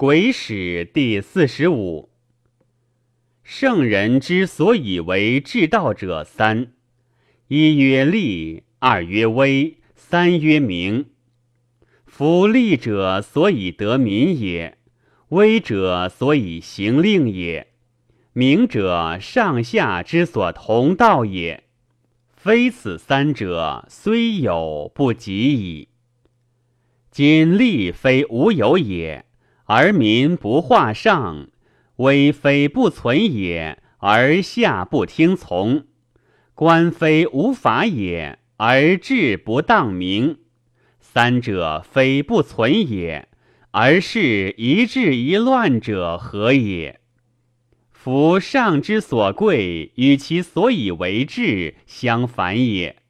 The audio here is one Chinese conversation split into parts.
癸史第四十五。圣人之所以为治道者三：一曰利，二曰威，三曰名。夫利者，所以得民也；威者，所以行令也；名者，上下之所同道也。非此三者，虽有不及矣。今利非无有也，而民不化上。威非不存也，而下不听从；官非无法也，而治不当名。三者非不存也，而是一治一乱者何也？夫上之所贵，与其所以为治相反也。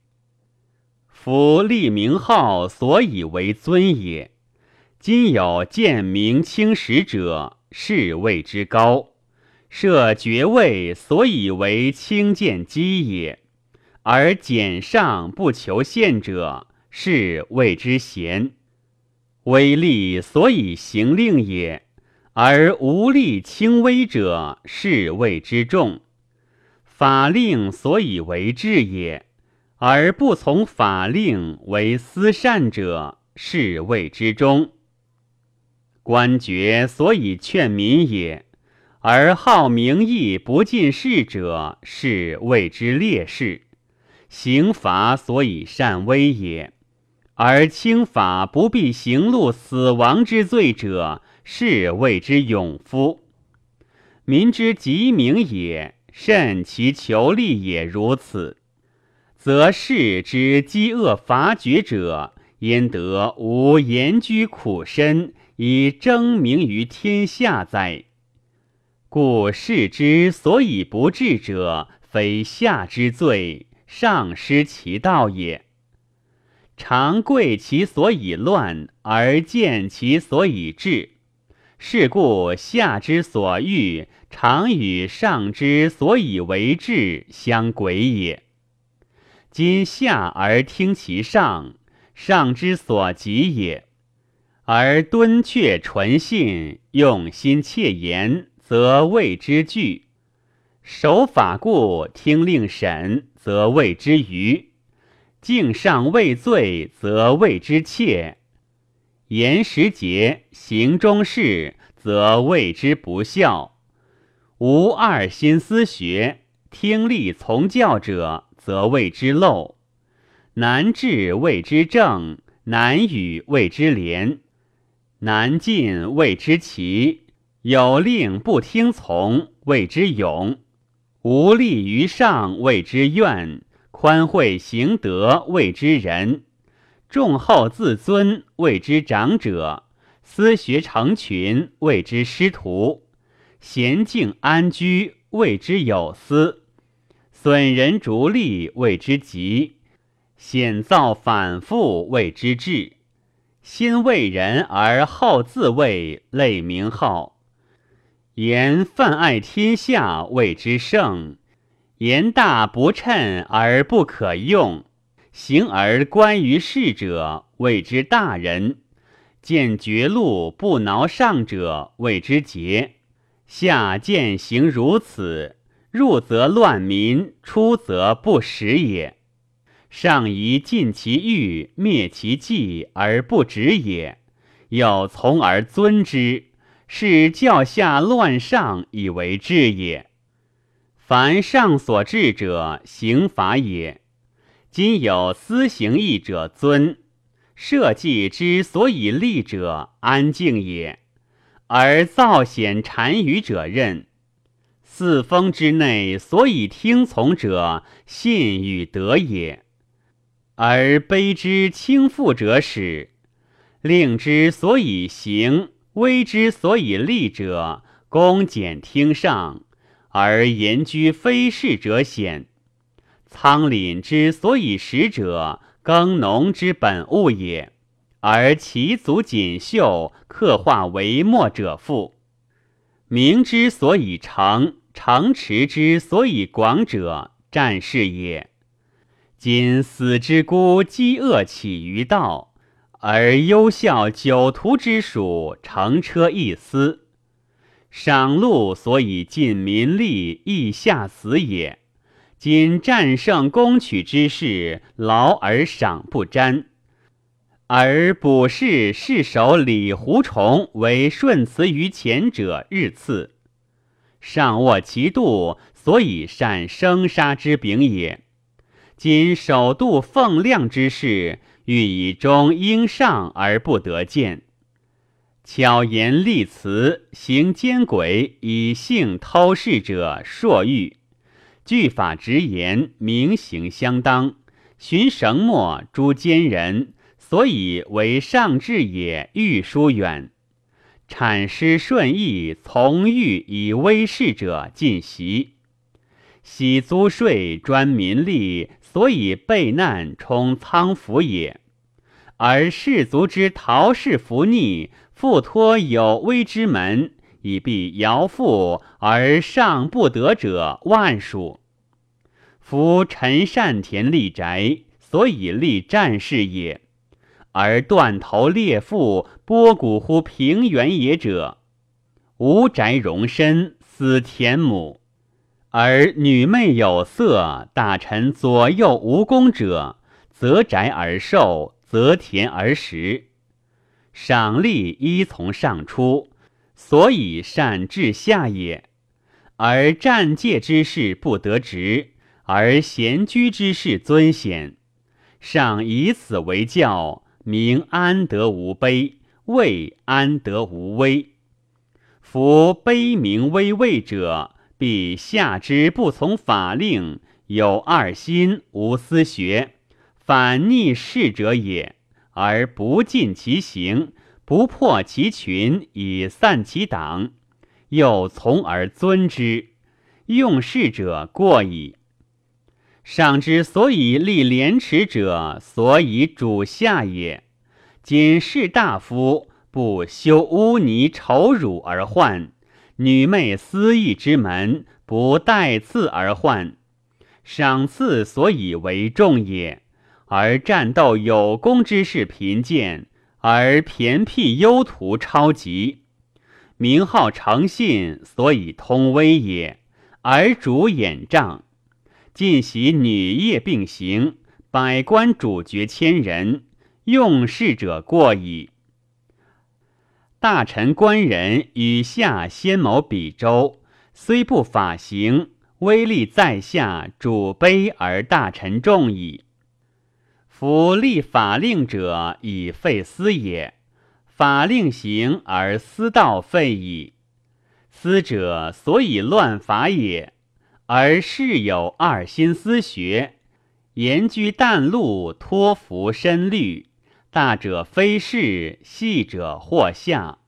夫立名号，所以为尊也。今有见明清史者。是谓之高，设爵位，所以为轻贱机也；而简上不求献者，是谓之贤。威力所以行令也，而无力轻微者，是谓之重。法令所以为治也，而不从法令为私善者，是谓之中。官爵所以劝民也，而好名义不尽事者，是谓之烈士；刑罚所以善威也，而轻法不必行路死亡之罪者，是谓之勇夫。民之极名也，甚其求利也如此，则士之饥饿伐绝者，焉得无言居苦身？以争名于天下哉？故士之所以不治者，非下之罪，上失其道也。常贵其所以乱，而见其所以治。是故下之所欲，常与上之所以为治相轨也。今下而听其上，上之所及也。而敦确纯信，用心切言，则谓之惧；守法故，听令审，则谓之愚；敬上畏罪，则谓之切；言时节，行中事，则谓之不孝；无二心思学，听力从教者，则谓之陋；难治谓之正，难语谓之廉。难进谓之奇，有令不听从谓之勇，无利于上谓之怨，宽惠行德谓之仁，重厚自尊谓之长者，思学成群谓之师徒，娴静安居谓之有司，损人逐利谓之吉，险造反复谓之智。先为人而后自为，类名号；言泛爱天下，谓之圣；言大不称而不可用，行而观于世者，谓之大人；见绝路不挠上者，谓之节；下见行如此，入则乱民，出则不食也。上宜尽其欲，灭其迹而不止也；有从而尊之，是教下乱上以为治也。凡上所治者，刑法也。今有私行义者尊，社稷之所以立者安静也；而造险单于者任，四风之内所以听从者信与德也。而卑之轻负者始，令之所以行，威之所以立者，恭俭听上；而言居非事者显。仓廪之所以食者，耕农之本物也；而其足锦绣，刻画为墨者富。名之所以成，城池之所以广者，战士也。今死之孤饥饿起于道，而优孝九徒之属，乘车一思。赏禄所以尽民力，亦下死也。今战胜攻取之事，劳而赏不沾。而卜氏世守李胡崇为顺辞于前者，日次上握其度，所以善生杀之柄也。今首度奉亮之事，欲以忠应上而不得见，巧言立辞，行奸诡，以性偷事者，硕欲。据法直言，明行相当，寻绳墨诛奸人。所以为上至也，欲疏远；产师顺义从欲以威势者尽袭，喜租税专民利，所以备难充仓府也。而士卒之逃世伏逆，复托有威之门，以避尧父而上不得者万数。夫陈善田立宅，所以立战士也。而断头裂腹、剥骨乎平原野者，无宅容身，死田亩；而女媚有色，大臣左右无功者，择宅而受，择田而食。赏利依从上出，所以善治下也。而战界之事不得职，而闲居之事尊显，上以此为教。民安得无卑？位安得无威？夫卑名威位者，必下之不从法令，有二心，无私学，反逆事者也。而不尽其行，不破其群，以散其党，又从而尊之，用事者过矣。上之所以立廉耻者，所以主下也。今士大夫不修污泥丑辱而患，女媚私意之门不待赐而患，赏赐所以为重也。而战斗有功之士贫贱，而偏僻幽徒超级，名号诚信，所以通威也。而主掩障。尽习女业并行，百官主角千人，用事者过矣。大臣官人与下先谋比周，虽不法行，威力在下，主卑而大臣重矣。夫立法令者，以废私也；法令行而私道废矣。私者，所以乱法也。而事有二心思学，言居淡路，托服深虑。大者非事，细者或下。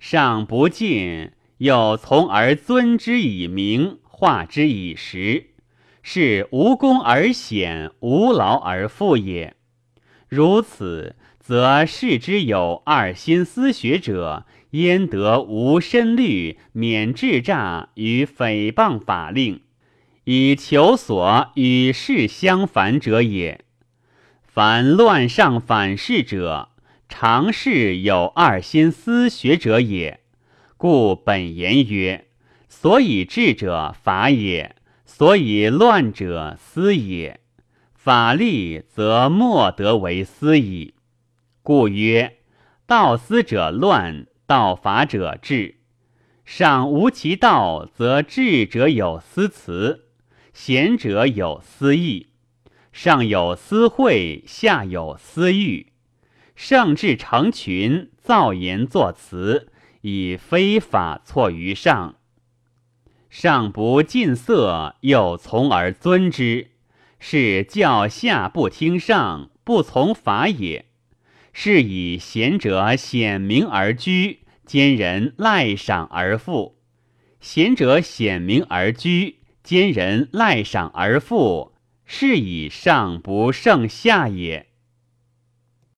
上不进，又从而尊之以名，化之以实，是无功而显，无劳而富也。如此，则事之有二心思学者，焉得无深虑，免智诈与诽谤法令？以求所与事相反者也。凡乱上反事者，常是有二心思学者也。故本言曰：所以治者法也，所以乱者思也。法立则莫得为思矣。故曰：道思者乱，道法者治。上无其道，则智者有思辞。贤者有思义，上有私会，下有私欲。上至成群，造言作辞，以非法错于上。上不近色，又从而尊之，是教下不听上，不从法也。是以贤者显明而居，奸人赖赏而富。贤者显明而居。奸人赖赏而富，是以上不胜下也。